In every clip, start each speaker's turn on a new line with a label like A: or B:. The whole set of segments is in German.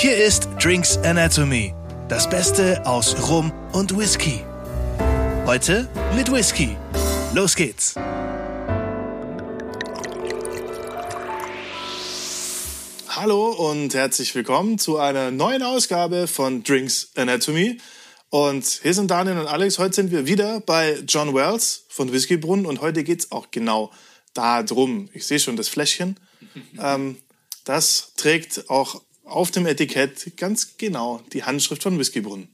A: Hier ist Drinks Anatomy, das Beste aus Rum und Whisky. Heute mit Whisky. Los geht's.
B: Hallo und herzlich willkommen zu einer neuen Ausgabe von Drinks Anatomy. Und hier sind Daniel und Alex. Heute sind wir wieder bei John Wells von Whiskybrunnen und heute geht's auch genau darum. Ich sehe schon das Fläschchen. ähm, das trägt auch auf dem Etikett ganz genau die Handschrift von Whiskybrunnen.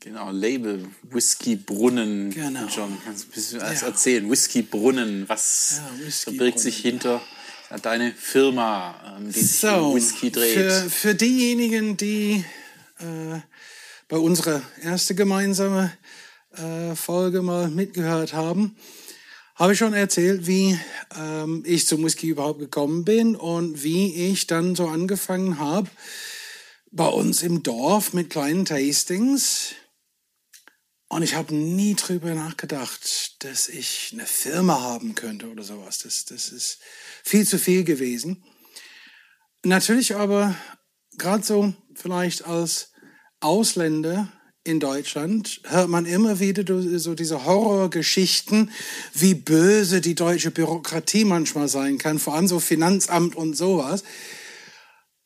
C: Genau, Label Whiskybrunnen.
D: Genau.
C: John, kannst du ein bisschen was
D: Ja.
C: erzählen? Whiskybrunnen, was
D: Ja, Whiskybrunnen,
C: verbirgt sich hinter deine Firma, ähm, die sich um Whisky dreht?
D: Für, für diejenigen, die äh, bei unserer ersten gemeinsamen äh, Folge mal mitgehört haben, habe ich schon erzählt, wie ähm, ich zum Whisky überhaupt gekommen bin und wie ich dann so angefangen habe bei uns im Dorf mit kleinen Tastings. Und ich habe nie drüber nachgedacht, dass ich eine Firma haben könnte oder sowas. Das, das ist viel zu viel gewesen. Natürlich aber gerade so vielleicht als Ausländer in Deutschland hört man immer wieder so diese Horrorgeschichten, wie böse die deutsche Bürokratie manchmal sein kann, vor allem so Finanzamt und sowas.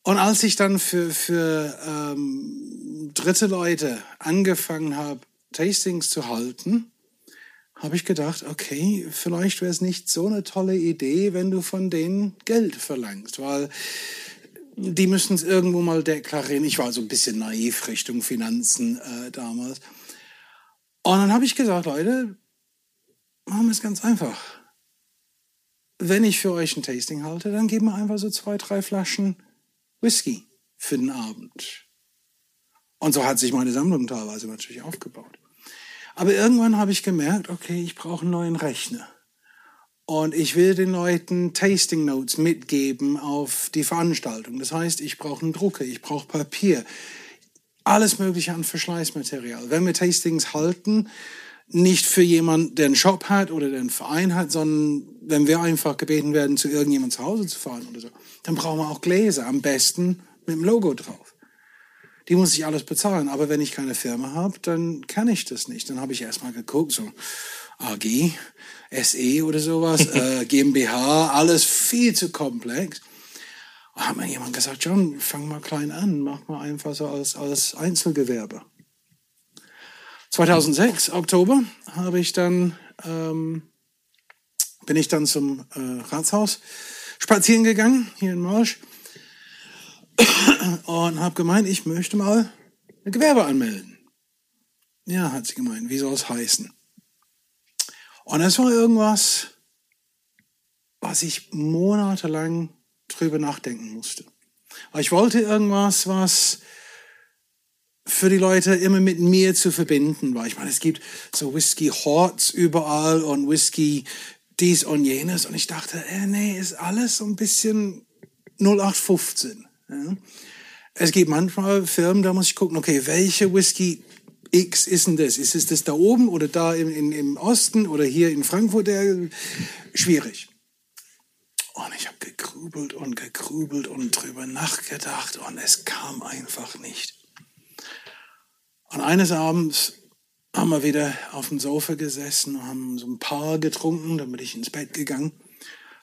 D: Und als ich dann für, für ähm, dritte Leute angefangen habe, Tastings zu halten, habe ich gedacht, okay, vielleicht wäre es nicht so eine tolle Idee, wenn du von denen Geld verlangst, weil die müssen es irgendwo mal deklarieren. Ich war so ein bisschen naiv Richtung Finanzen äh, damals. Und dann habe ich gesagt, Leute, machen wir es ganz einfach. Wenn ich für euch ein Tasting halte, dann geben wir einfach so zwei, drei Flaschen Whisky für den Abend. Und so hat sich meine Sammlung teilweise natürlich aufgebaut. Aber irgendwann habe ich gemerkt, okay, ich brauche einen neuen Rechner. Und ich will den Leuten Tasting Notes mitgeben auf die Veranstaltung. Das heißt, ich brauche einen Drucker, ich brauche Papier, alles Mögliche an Verschleißmaterial. Wenn wir Tastings halten, nicht für jemanden, der einen Shop hat oder der einen Verein hat, sondern wenn wir einfach gebeten werden, zu irgendjemandem zu Hause zu fahren oder so, dann brauchen wir auch Gläser, am besten mit dem Logo drauf. Die muss ich alles bezahlen. Aber wenn ich keine Firma habe, dann kann ich das nicht. Dann habe ich erstmal geguckt, so AG, SE oder sowas, äh, GmbH, alles viel zu komplex. Und hat mir jemand gesagt, John, fang mal klein an, mach mal einfach so als, als Einzelgewerbe. 2006, Oktober, habe ich dann, ähm, bin ich dann zum äh, Ratshaus spazieren gegangen, hier in Marsch, und habe gemeint, ich möchte mal ein Gewerbe anmelden. Ja, hat sie gemeint, wie soll es heißen? Und es war irgendwas, was ich monatelang drüber nachdenken musste. Ich wollte irgendwas, was für die Leute immer mit mir zu verbinden war. Ich meine, es gibt so Whisky Horts überall und Whisky dies und jenes. Und ich dachte, äh, nee, ist alles so ein bisschen 0815. Ja. Es gibt manchmal Firmen, da muss ich gucken, okay, welche Whisky X ist denn das? Ist es das da oben oder da im, im, im Osten oder hier in Frankfurt? Schwierig. Und ich habe gegrübelt und gegrübelt und drüber nachgedacht und es kam einfach nicht. Und eines Abends haben wir wieder auf dem Sofa gesessen und haben so ein paar getrunken, dann bin ich ins Bett gegangen.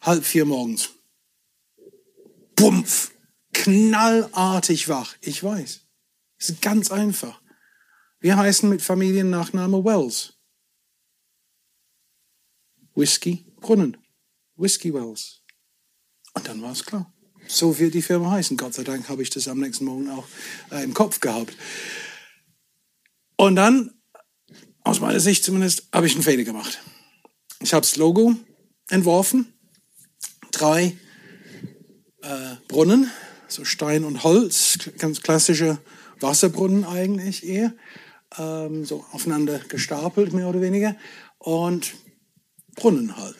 D: Halb vier morgens. Bumpf! Knallartig wach. Ich weiß. Es ist ganz einfach. Wir heißen mit Familiennachname Wells. Whisky Brunnen. Whisky Wells. Und dann war es klar. So wird die Firma heißen. Gott sei Dank habe ich das am nächsten Morgen auch äh, im Kopf gehabt. Und dann, aus meiner Sicht zumindest, habe ich einen Fehler gemacht. Ich habe das Logo entworfen. Drei äh, Brunnen, so Stein und Holz, ganz klassische Wasserbrunnen eigentlich eher, ähm, so aufeinander gestapelt mehr oder weniger und Brunnen halt.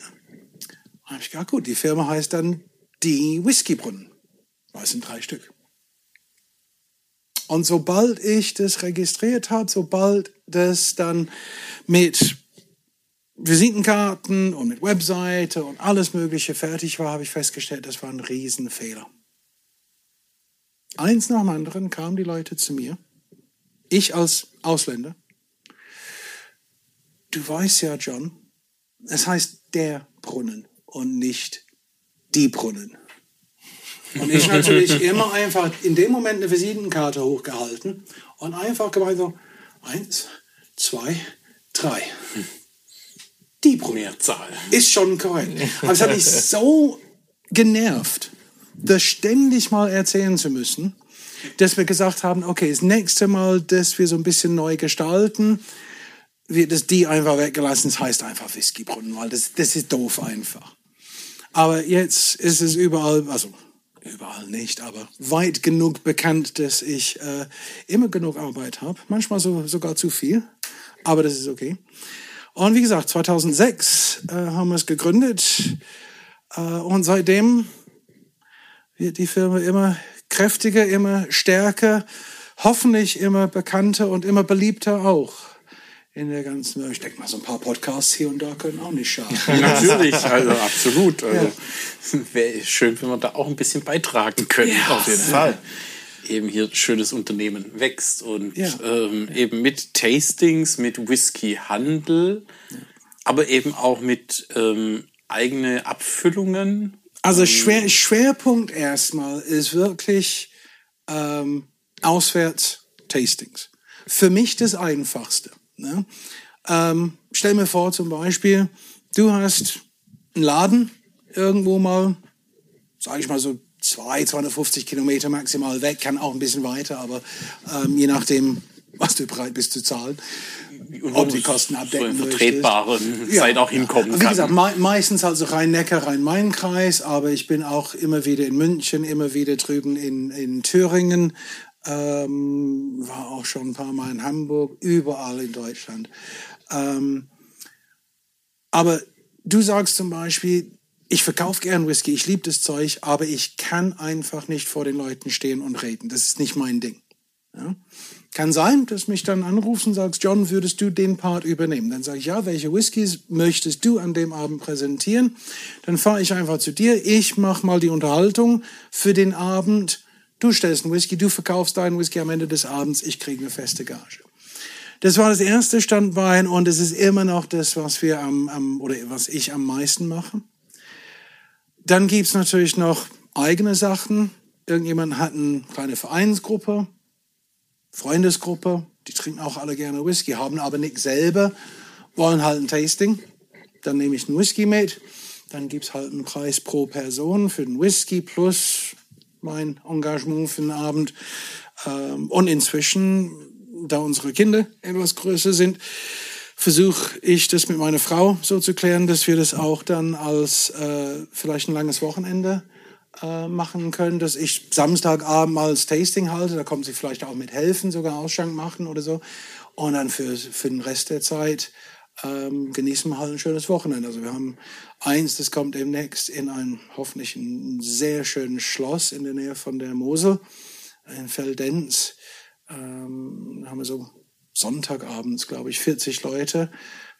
D: Da habe ich gedacht, gut, die Firma heißt dann die Whiskybrunnen. Das sind drei Stück. Und sobald ich das registriert habe, sobald das dann mit Visitenkarten und mit Webseite und alles Mögliche fertig war, habe ich festgestellt, das war ein Riesenfehler. eins nach dem anderen kamen die Leute zu mir. Ich als Ausländer. Du weißt ja, John, es heißt der Brunnen und nicht die Brunnen. Und ich natürlich immer einfach in dem Moment eine Visitenkarte hochgehalten und einfach gemeint so, eins, zwei, drei. Die Brunnen.
C: Mehrzahl.
D: Ist schon korrekt. Aber es hat mich so genervt, das ständig mal erzählen zu müssen, dass wir gesagt haben, okay, das nächste Mal, dass wir so ein bisschen neu gestalten, wird das die einfach weggelassen. Es heißt einfach Whiskybrunnen, weil das, das ist doof einfach. Aber jetzt ist es überall, also überall nicht, aber weit genug bekannt, dass ich äh, immer genug Arbeit habe. Manchmal so, sogar zu viel, aber das ist okay. Und wie gesagt, 2006 äh, haben wir es gegründet äh, und seitdem wird die Firma immer kräftiger, immer stärker, hoffentlich immer bekannter und immer beliebter auch in der ganzen, ich denke mal, so ein paar Podcasts hier und da können auch nicht schaden.
C: Natürlich, also absolut. Also, Wäre schön, wenn wir da auch ein bisschen beitragen können.
D: Ja,
B: Auf jeden Fall.
C: Eben hier schönes Unternehmen wächst und
D: Ja.
C: ähm, eben mit Tastings, mit Whisky-Handel, aber eben auch mit ähm, eigene Abfüllungen.
D: Also Schwer, Schwerpunkt erstmal ist wirklich ähm, Auswärts-Tastings. Für mich das Einfachste. Ne? Ähm, stell mir vor zum Beispiel, du hast einen Laden irgendwo mal, sage ich mal so zwei, 250 Kilometer maximal weg, kann auch ein bisschen weiter, aber ähm, je nachdem, was du bereit bist zu zahlen, ob die Kosten
C: so
D: abdecken
C: in
D: möchtest.
C: vertretbaren Zeit auch hinkommen
D: Wie
C: kann.
D: gesagt, me meistens also Rhein-Neckar, Rhein-Main-Kreis, aber ich bin auch immer wieder in München, immer wieder drüben in, in Thüringen, ähm, war auch schon ein paar Mal in Hamburg, überall in Deutschland. Ähm, aber du sagst zum Beispiel, ich verkaufe gern Whisky, ich liebe das Zeug, aber ich kann einfach nicht vor den Leuten stehen und reden. Das ist nicht mein Ding. Ja? Kann sein, dass mich dann anrufst und sagst, John, würdest du den Part übernehmen? Dann sage ich, ja, welche Whiskys möchtest du an dem Abend präsentieren? Dann fahre ich einfach zu dir, ich mache mal die Unterhaltung für den Abend. Du stellst einen Whisky, du verkaufst deinen Whisky am Ende des Abends, ich kriege eine feste Gage. Das war das erste Standbein und es ist immer noch das, was wir am, am oder was ich am meisten mache. Dann gibt's natürlich noch eigene Sachen. Irgendjemand hat eine kleine Vereinsgruppe, Freundesgruppe, die trinken auch alle gerne Whisky, haben aber nichts selber, wollen halt ein Tasting. Dann nehme ich einen Whisky mit. Dann gibt's halt einen Preis pro Person für den Whisky plus mein Engagement für den Abend. Ähm, Und inzwischen, da unsere Kinder etwas größer sind, versuche ich das mit meiner Frau so zu klären, dass wir das auch dann als äh, vielleicht ein langes Wochenende äh, machen können, dass ich Samstagabend mal das Tasting halte, da kommt sie vielleicht auch mit helfen, sogar Ausschank machen oder so. Und dann für, für den Rest der Zeit ähm, genießen wir halt ein schönes Wochenende. Also wir haben eins, das kommt demnächst in ein hoffentlich ein sehr schönes Schloss in der Nähe von der Mosel, in Feldenz. Ähm, da haben wir so Sonntagabends, glaube ich, 40 Leute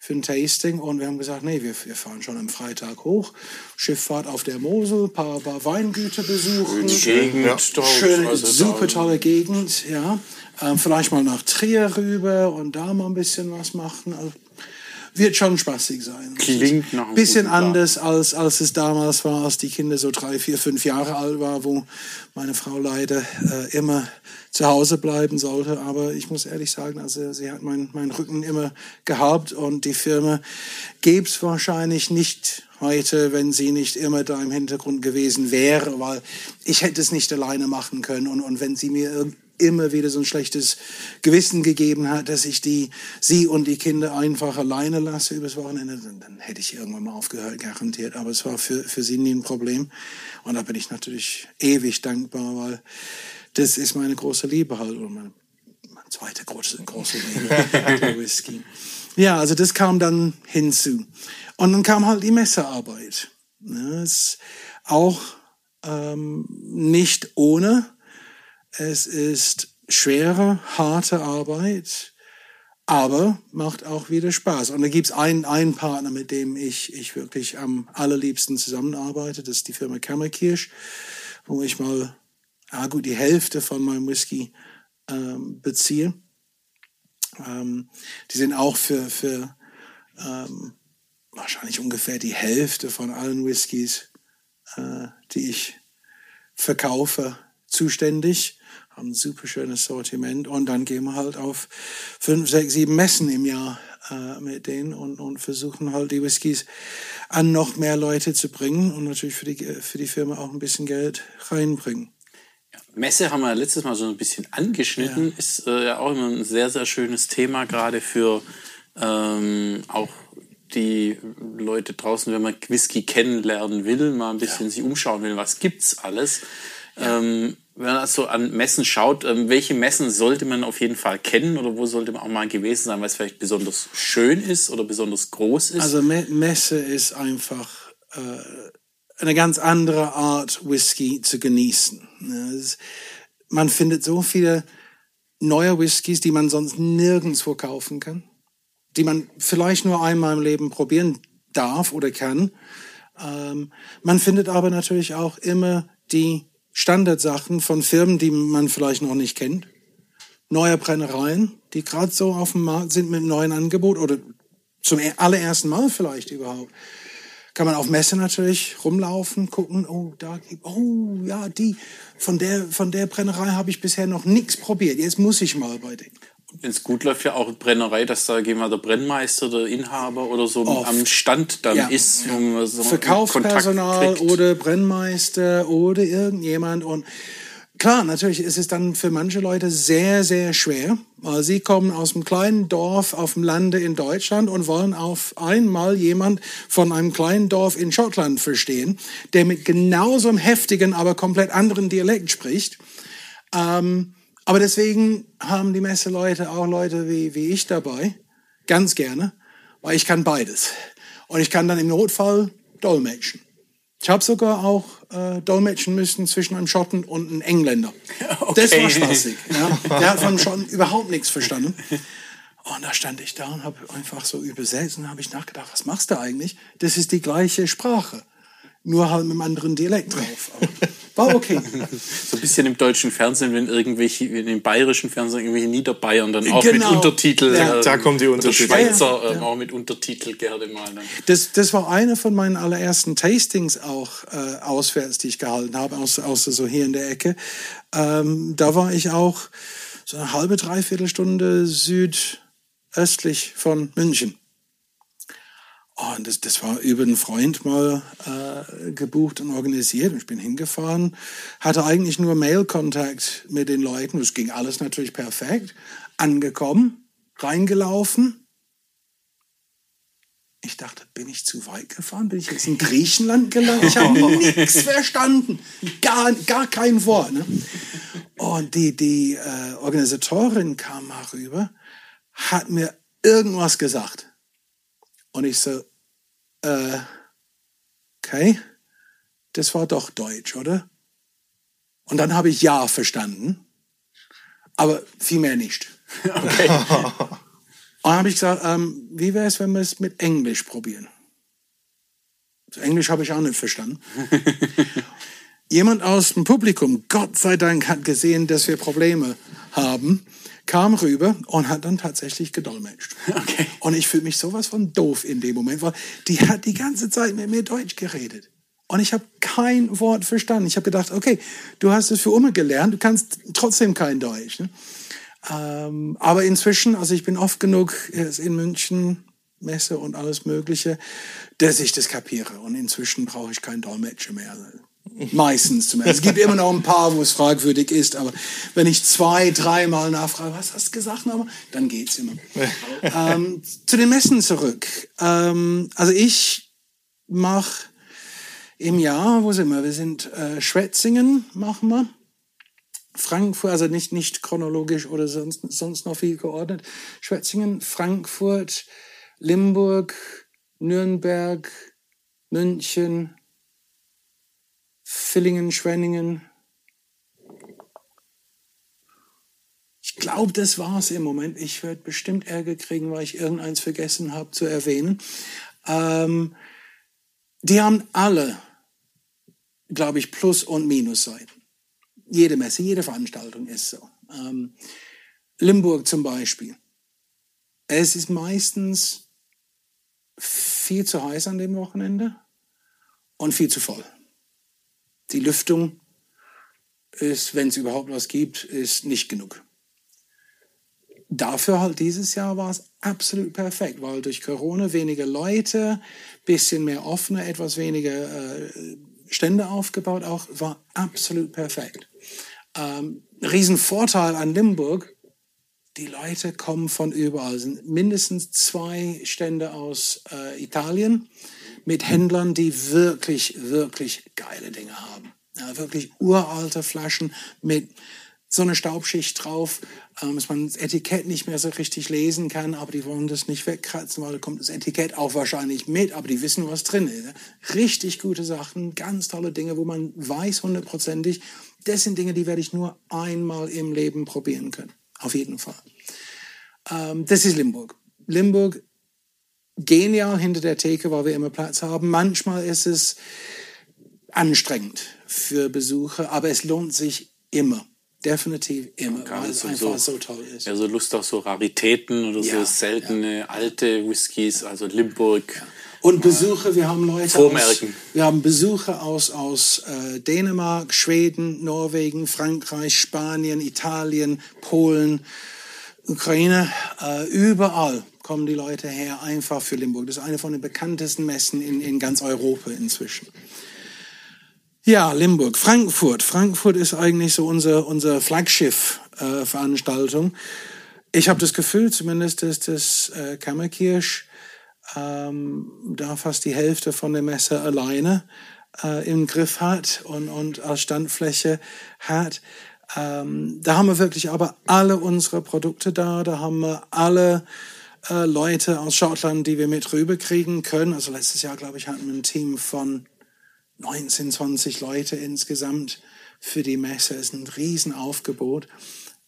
D: für ein Tasting und wir haben gesagt, nee, wir, wir fahren schon am Freitag hoch, Schifffahrt auf der Mosel, paar, paar Weingüter besuchen.
C: Gegend
B: Ja.
C: dort,
D: Schöne,
C: also
D: super tolle Gegend, ja. Ähm, vielleicht mal nach Trier rüber und da mal ein bisschen was machen. Also, wird schon spaßig sein.
C: Klingt nach einem
D: bisschen anders als als es damals war, als die Kinder so drei, vier, fünf Jahre alt war, wo meine Frau leider äh, immer zu Hause bleiben sollte. Aber ich muss ehrlich sagen, also sie hat meinen meinen Rücken immer gehabt und die Firma gäbe es wahrscheinlich nicht heute, wenn sie nicht immer da im Hintergrund gewesen wäre, weil ich hätte es nicht alleine machen können und, und wenn sie mir immer wieder so ein schlechtes Gewissen gegeben hat, dass ich die, sie und die Kinder einfach alleine lasse übers Wochenende, dann, dann hätte ich irgendwann mal aufgehört, garantiert. Aber es war für, für sie nie ein Problem. Und da bin ich natürlich ewig dankbar, weil das ist meine große Liebe halt. Und meine, meine zweite große, große Liebe, der Whisky. Ja, also das kam dann hinzu. Und dann kam halt die Messearbeit. Ja, ist auch ähm, nicht ohne. Es ist schwere, harte Arbeit, aber macht auch wieder Spaß. Und da gibt's einen, einen Partner, mit dem ich, ich wirklich am allerliebsten zusammenarbeite. Das ist die Firma Kammerkirsch, wo ich mal ja gut, die Hälfte von meinem Whisky ähm, beziehe. Ähm, die sind auch für, für ähm, wahrscheinlich ungefähr die Hälfte von allen Whiskys, äh, die ich verkaufe, zuständig. Haben ein super schönes Sortiment und dann gehen wir halt auf fünf, sechs, sieben Messen im Jahr äh, mit denen und, und versuchen halt die Whiskys an noch mehr Leute zu bringen und natürlich für die, für die Firma auch ein bisschen Geld reinbringen.
C: Messe haben wir letztes Mal so ein bisschen angeschnitten, ja. ist äh, ja auch immer ein sehr, sehr schönes Thema, gerade für ähm, auch die Leute draußen, wenn man Whisky kennenlernen will, mal ein bisschen ja. sich umschauen will, was gibt's alles. Ähm, wenn man also an Messen schaut, ähm, welche Messen sollte man auf jeden Fall kennen oder wo sollte man auch mal gewesen sein, weil es vielleicht besonders schön ist oder besonders groß ist?
D: Also Me Messe ist einfach äh, eine ganz andere Art, Whisky zu genießen. Man findet so viele neue Whiskys, die man sonst nirgendwo kaufen kann, die man vielleicht nur einmal im Leben probieren darf oder kann. Ähm, man findet aber natürlich auch immer die Standardsachen von Firmen, die man vielleicht noch nicht kennt. Neue Brennereien, die gerade so auf dem Markt sind mit einem neuen Angebot oder zum allerersten Mal vielleicht überhaupt kann man auf Messe natürlich rumlaufen, gucken, oh, da, oh, ja, die, von der, von der Brennerei habe ich bisher noch nichts probiert. Jetzt muss ich mal bei denen.
C: Wenn es gut läuft, ja auch Brennerei, dass da gehen wir der Brennmeister, der Inhaber oder so Oft. am Stand dann ja. ist.
D: Ja. So Verkaufspersonal oder Brennmeister oder irgendjemand und Klar, natürlich ist es dann für manche Leute sehr, sehr schwer. weil Sie kommen aus einem kleinen Dorf auf dem Lande in Deutschland und wollen auf einmal jemand von einem kleinen Dorf in Schottland verstehen, der mit genauso einem heftigen, aber komplett anderen Dialekt spricht. Ähm, aber deswegen haben die Messeleute auch Leute wie, wie ich dabei, ganz gerne, weil ich kann beides. Und ich kann dann im Notfall dolmetschen. Ich habe sogar auch äh, dolmetschen müssen zwischen einem Schotten und einem Engländer. Okay. Das war spaßig. Ja. Der hat von Schotten überhaupt nichts verstanden. Und da stand ich da und habe einfach so übersetzt und habe ich nachgedacht, was machst du eigentlich? Das ist die gleiche Sprache nur halt mit einem anderen Dialekt drauf. war okay.
C: so ein bisschen im deutschen Fernsehen, wenn irgendwelche, in dem bayerischen Fernsehen irgendwelche Niederbayern dann auch genau. mit Untertitel.
B: Ja. Äh, da kommt die Untertitel.
C: Schweizer ja, ja. Äh, auch mit Untertitel gerne mal. Dann.
D: Das, das war eine von meinen allerersten Tastings auch äh, auswärts, die ich gehalten habe, außer, außer so hier in der Ecke. Ähm, da war ich auch so eine halbe, dreiviertel Stunde südöstlich von München. Oh, und das, das war über einen Freund mal äh, gebucht und organisiert. Und ich bin hingefahren, hatte eigentlich nur Mail-Kontakt mit den Leuten. Das ging alles natürlich perfekt. Angekommen, reingelaufen. Ich dachte, bin ich zu weit gefahren? Bin ich jetzt in Griechenland gelandet? Ich habe nichts verstanden. Gar, gar kein Wort. Ne? Und die, die äh, Organisatorin kam mal rüber, hat mir irgendwas gesagt. Und ich so, äh, okay, das war doch Deutsch, oder? Und dann habe ich Ja verstanden, aber viel mehr nicht. Okay. Und dann habe ich gesagt, ähm, wie wäre es, wenn wir es mit Englisch probieren? So Englisch habe ich auch nicht verstanden. Jemand aus dem Publikum, Gott sei Dank, hat gesehen, dass wir Probleme haben kam rüber und hat dann tatsächlich gedolmetscht. Okay. Und ich fühle mich sowas von doof in dem Moment, weil die hat die ganze Zeit mit mir Deutsch geredet. Und ich habe kein Wort verstanden. Ich habe gedacht, okay, du hast es für immer gelernt, du kannst trotzdem kein Deutsch. Ne? Ähm, aber inzwischen, also ich bin oft genug in München, Messe und alles Mögliche, dass ich das kapiere. Und inzwischen brauche ich keinen Dolmetscher mehr. Meistens zumindest. Es gibt immer noch ein paar, wo es fragwürdig ist, aber wenn ich zwei, dreimal nachfrage, was hast du gesagt, aber dann geht's immer. ähm, zu den Messen zurück. Ähm, also ich mache im Jahr, wo sind wir? Wir sind äh, Schwetzingen, machen wir. Frankfurt, also nicht, nicht chronologisch oder sonst, sonst noch viel geordnet. Schwetzingen, Frankfurt, Limburg, Nürnberg, München, Villingen, Schwenningen. Ich glaube, das war's im Moment. Ich werde bestimmt Ärger kriegen, weil ich irgendeins vergessen habe zu erwähnen. Ähm, die haben alle, glaube ich, Plus- und Minusseiten. jede Messe, jede Veranstaltung ist so. Ähm, Limburg zum Beispiel. Es ist meistens viel zu heiß an dem Wochenende und viel zu voll. Die Lüftung ist, wenn es überhaupt was gibt, ist nicht genug. Dafür halt dieses Jahr war es absolut perfekt, weil durch Corona weniger Leute, bisschen mehr offene, etwas weniger äh, Stände aufgebaut, auch war absolut perfekt. Ähm, Riesenvorteil an Limburg, die Leute kommen von überall. Sind mindestens zwei Stände aus äh, Italien mit Händlern, die wirklich, wirklich geile Dinge haben. Ja, wirklich uralte Flaschen mit so einer Staubschicht drauf, ähm, dass man das Etikett nicht mehr so richtig lesen kann, aber die wollen das nicht wegkratzen, weil da kommt das Etikett auch wahrscheinlich mit, aber die wissen, was drin ist. Richtig gute Sachen, ganz tolle Dinge, wo man weiß hundertprozentig, das sind Dinge, die werde ich nur einmal im Leben probieren können. Auf jeden Fall. Ähm, das ist Limburg. Limburg, genial hinter der Theke, weil wir immer Platz haben. Manchmal ist es anstrengend für Besucher, aber es lohnt sich immer. Definitiv immer, weil es einfach so, so, toll ist.
C: Ja, so Lust auf so Raritäten oder ja, so seltene ja. alte Whiskys, also Limburg. Ja.
D: Und Besucher, wir haben Leute Vormerken. Aus, wir haben Besucher aus, aus äh, Dänemark, Schweden, Norwegen, Frankreich, Spanien, Italien, Polen, Ukraine, äh, überall kommen die Leute her, einfach für Limburg. Das ist eine von den bekanntesten Messen in, in ganz Europa inzwischen. Ja, Limburg. Frankfurt. Frankfurt ist eigentlich so unser, unser Flaggschiff-Veranstaltung. Äh, ich habe das Gefühl zumindest, dass das äh, Kammerkirsch ähm, da fast die Hälfte von der Messe alleine äh, im Griff hat und, und als Standfläche hat. Ähm, da haben wir wirklich aber alle unsere Produkte da. Da haben wir alle äh, Leute aus Schottland, die wir mit rüberkriegen können. Also letztes Jahr, glaube ich, hatten wir ein Team von 19, 20 Leute insgesamt für die Messe. Das ist ein Riesenaufgebot.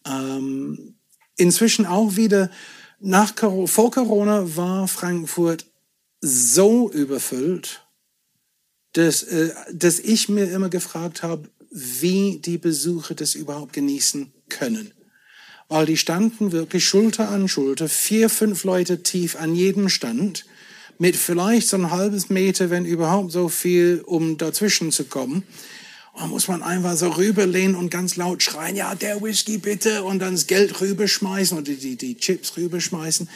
D: Ähm, inzwischen auch wieder nach vor Corona war Frankfurt so überfüllt, dass, äh, dass ich mir immer gefragt habe, wie die Besucher das überhaupt genießen können. Weil die standen wirklich Schulter an Schulter, vier, fünf Leute tief an jedem Stand mit vielleicht so ein halbes Meter, wenn überhaupt so viel, um dazwischen zu kommen. Und muss man einfach so rüberlehnen und ganz laut schreien, ja, der Whisky bitte, und dann das Geld rüberschmeißen oder die, die Chips rüberschmeißen.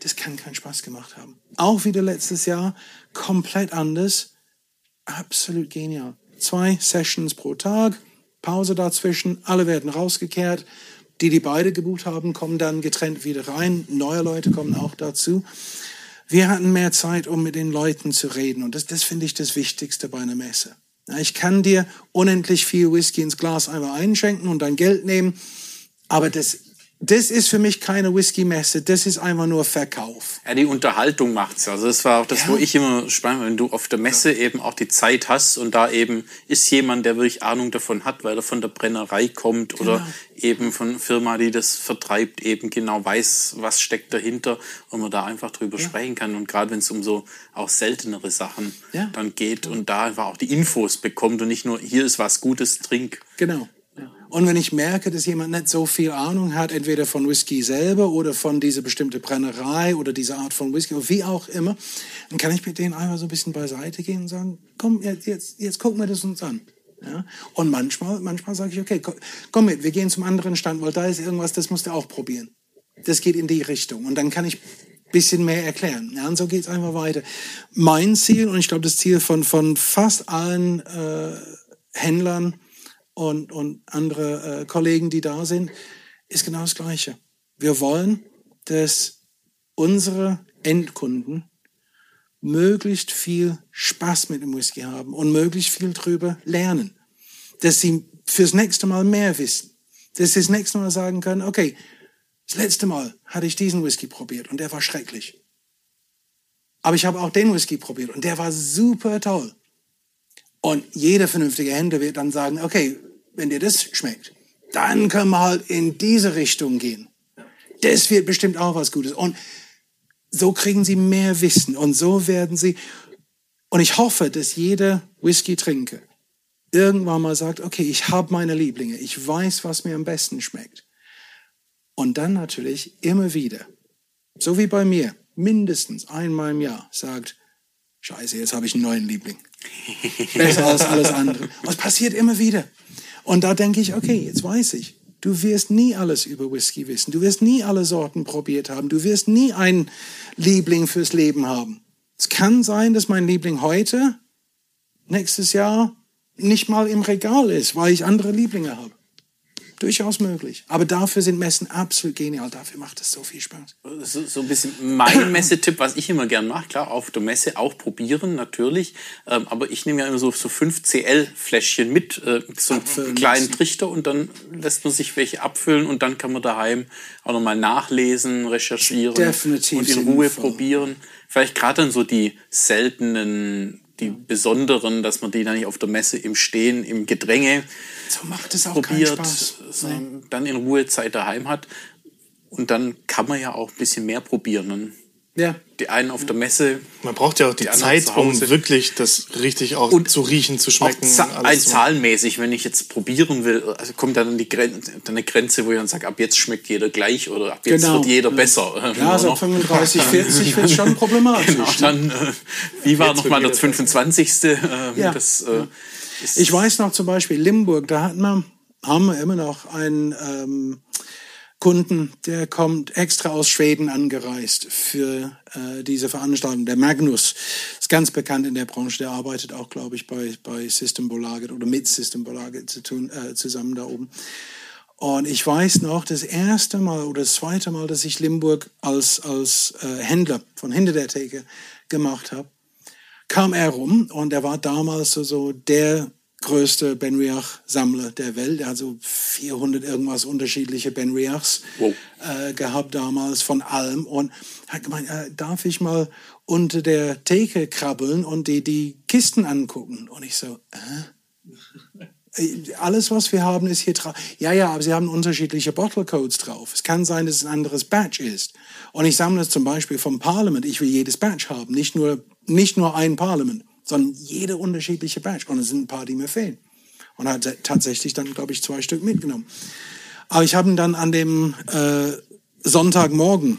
D: Das kann keinen Spaß gemacht haben. Auch wieder letztes Jahr, komplett anders. Absolut genial. Zwei Sessions pro Tag, Pause dazwischen, alle werden rausgekehrt. Die, die beide gebucht haben, kommen dann getrennt wieder rein. Neue Leute kommen auch dazu. Wir hatten mehr Zeit, um mit den Leuten zu reden. Und das, das finde ich das Wichtigste bei einer Messe. Ich kann dir unendlich viel Whisky ins Glas einmal einschenken und dein Geld nehmen, aber das das ist für mich keine Whisky-Messe, das ist einfach nur Verkauf.
C: Ja, die Unterhaltung macht's. Also das war auch das, ja. wo ich immer spannend, wenn du auf der Messe ja. eben auch die Zeit hast und da eben ist jemand, der wirklich Ahnung davon hat, weil er von der Brennerei kommt genau. oder eben von einer Firma, die das vertreibt, eben genau weiß, was steckt dahinter und man da einfach drüber ja. sprechen kann. Und gerade wenn es um so auch seltenere Sachen dann geht und da einfach auch die Infos bekommt und nicht nur, hier ist was Gutes, trink.
D: Genau. Und wenn ich merke, dass jemand nicht so viel Ahnung hat, entweder von Whisky selber oder von dieser bestimmten Brennerei oder dieser Art von Whisky oder wie auch immer, dann kann ich mit denen einmal so ein bisschen beiseite gehen und sagen, komm, jetzt, jetzt, jetzt gucken wir das uns an. Ja? Und manchmal, manchmal sage ich, okay, komm mit, wir gehen zum anderen Stand, weil da ist irgendwas, das musst du auch probieren. Das geht in die Richtung. Und dann kann ich ein bisschen mehr erklären. Ja, und so geht es einfach weiter. Mein Ziel, und ich glaube das Ziel von, von fast allen äh, Händlern, und, und andere äh, Kollegen, die da sind, ist genau das Gleiche. Wir wollen, dass unsere Endkunden möglichst viel Spaß mit dem Whisky haben und möglichst viel drüber lernen. Dass sie fürs nächste Mal mehr wissen. Dass sie das nächste Mal sagen können, okay, das letzte Mal hatte ich diesen Whisky probiert und der war schrecklich. Aber ich habe auch den Whisky probiert und der war super toll. Und jeder vernünftige Händler wird dann sagen, okay, wenn dir das schmeckt, dann können wir halt in diese Richtung gehen. Das wird bestimmt auch was Gutes. Und so kriegen sie mehr Wissen und so werden sie, und ich hoffe, dass jeder Whisky-Trinker irgendwann mal sagt, okay, ich habe meine Lieblinge, ich weiß, was mir am besten schmeckt. Und dann natürlich immer wieder, so wie bei mir, mindestens einmal im Jahr sagt, scheiße, jetzt habe ich einen neuen Liebling. Besser als alles andere. Und es passiert immer wieder. Und da denke ich, okay, jetzt weiß ich, du wirst nie alles über Whisky wissen. Du wirst nie alle Sorten probiert haben. Du wirst nie einen Liebling fürs Leben haben. Es kann sein, dass mein Liebling heute, nächstes Jahr, nicht mal im Regal ist, weil ich andere Lieblinge habe. Durchaus möglich. Aber dafür sind Messen absolut genial. Dafür macht es so viel Spaß.
C: So, so ein bisschen mein Messetipp, was ich immer gern mache. Klar, auf der Messe auch probieren, natürlich. Ähm, aber ich nehme ja immer so, so 5 CL-Fläschchen mit, äh, so einen kleinen. Trichter und dann lässt man sich welche abfüllen und dann kann man daheim auch nochmal nachlesen, recherchieren
D: Definitiv
C: und in Ruhe
D: sinnvoll.
C: probieren. Vielleicht gerade dann so die seltenen, die besonderen, dass man die dann nicht auf der Messe im Stehen, im Gedränge
D: So macht es auch
C: probiert, dann in Ruhe Zeit daheim hat. Und dann kann man ja auch ein bisschen mehr probieren.
D: Ja.
C: die einen auf der Messe
B: Man braucht ja auch die,
C: Die
B: Zeit, um wirklich das richtig auch
C: Und
B: zu riechen, zu schmecken.
C: auch
B: alles
C: ein
B: zu
C: zahlenmäßig, wenn ich jetzt probieren will, also kommt dann die Gren dann eine Grenze, wo ich dann sage, ab jetzt schmeckt jeder gleich oder ab jetzt
D: Genau.
C: wird jeder besser.
D: Ja, also ab 35, 40 wird schon problematisch.
C: Genau, dann, äh, wie war nochmal
B: jeder
C: 25. Äh,
D: Ja.
C: Das, äh,
D: Ich weiß noch zum Beispiel Limburg, da hatten wir, haben wir immer noch einen ähm, Kunden, der kommt extra aus Schweden angereist für äh, diese Veranstaltung. Der Magnus ist ganz bekannt in der Branche. Der arbeitet auch, glaube ich, bei, bei Systembolaget oder mit Systembolaget zu tun, äh, zusammen da oben. Und ich weiß noch, das erste Mal oder das zweite Mal, dass ich Limburg als, als äh, Händler von hinter der Theke gemacht habe, kam er rum und er war damals so, so der größte Benriach-Sammler der Welt. Er hat so 400 irgendwas unterschiedliche Benriachs
C: Wow.
D: äh, gehabt damals von allem und hat gemeint, äh, darf ich mal unter der Theke krabbeln und die, die Kisten angucken? Und ich so, äh? alles, was wir haben, ist hier drauf. Ja, ja, aber sie haben unterschiedliche Bottle Codes drauf. Es kann sein, dass es ein anderes Batch ist. Und ich sammle es zum Beispiel vom Parliament. Ich will jedes Batch haben, nicht nur, nicht nur ein Parliament, sondern jede unterschiedliche Batch. Und es sind ein paar, die mir fehlen. Und hat tatsächlich dann, glaube ich, zwei Stück mitgenommen. Aber ich habe ihn dann an dem äh, Sonntagmorgen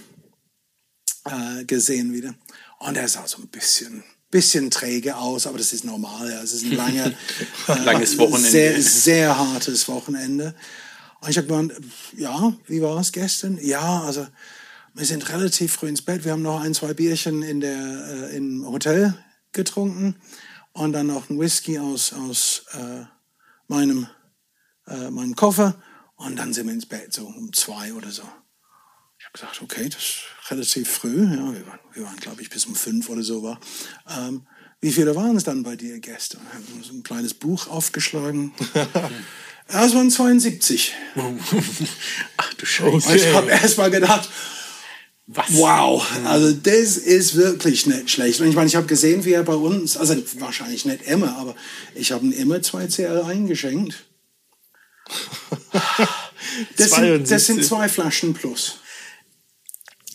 D: äh, gesehen wieder. Und er sah so ein bisschen, bisschen träge aus, aber das ist normal. Ja. Es ist ein lange, äh,
C: Langes Wochenende.
D: Sehr, sehr hartes Wochenende. Und ich habe gemeint, ja, wie war es gestern? Ja, also wir sind relativ früh ins Bett. Wir haben noch ein, zwei Bierchen in der, äh, im Hotel getrunken und dann noch ein Whisky aus, aus äh, meinem, äh, meinem Koffer. Und dann sind wir ins Bett, so um zwei oder so. Ich habe gesagt, okay, das ist relativ früh. Ja, wir waren, wir waren glaube ich, bis um fünf oder so war. Ähm, wie viele waren es dann bei dir gestern? Ich habe so ein kleines Buch aufgeschlagen. ja, es waren 72.
C: ach du Scheiße.
D: Und ich habe erst mal gedacht,
C: Was?
D: wow, also das ist wirklich nicht schlecht. Und ich meine, ich habe gesehen, wie er bei uns, also wahrscheinlich nicht immer, aber ich habe ihm immer zwei CL eingeschenkt. Das sind, das sind
B: 72.
D: zwei Flaschen plus.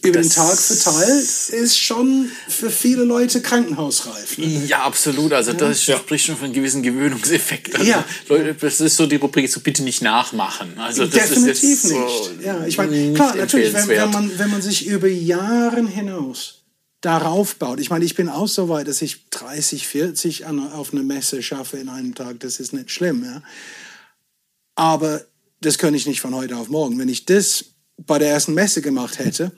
D: Über den
C: Das-
D: Tag verteilt ist schon für viele Leute krankenhausreif. Ne?
C: Ja, absolut. Also das
B: Ja.
C: spricht schon von einem gewissen Gewöhnungseffekt. Also,
D: Ja.
C: Leute, das ist so die Rubrik, so bitte nicht nachmachen. Also das
D: Definitiv
C: ist jetzt so
D: nicht. Ja, ich meine,
C: nicht
D: klar, natürlich, wenn, wenn, man, wenn man sich über Jahre hinaus darauf baut. Ich meine, ich bin auch so weit, dass ich 30, 40 an, auf eine Messe schaffe in einem Tag. Das ist nicht schlimm. Ja? Aber das könnte ich nicht von heute auf morgen. Wenn ich das bei der ersten Messe gemacht hätte,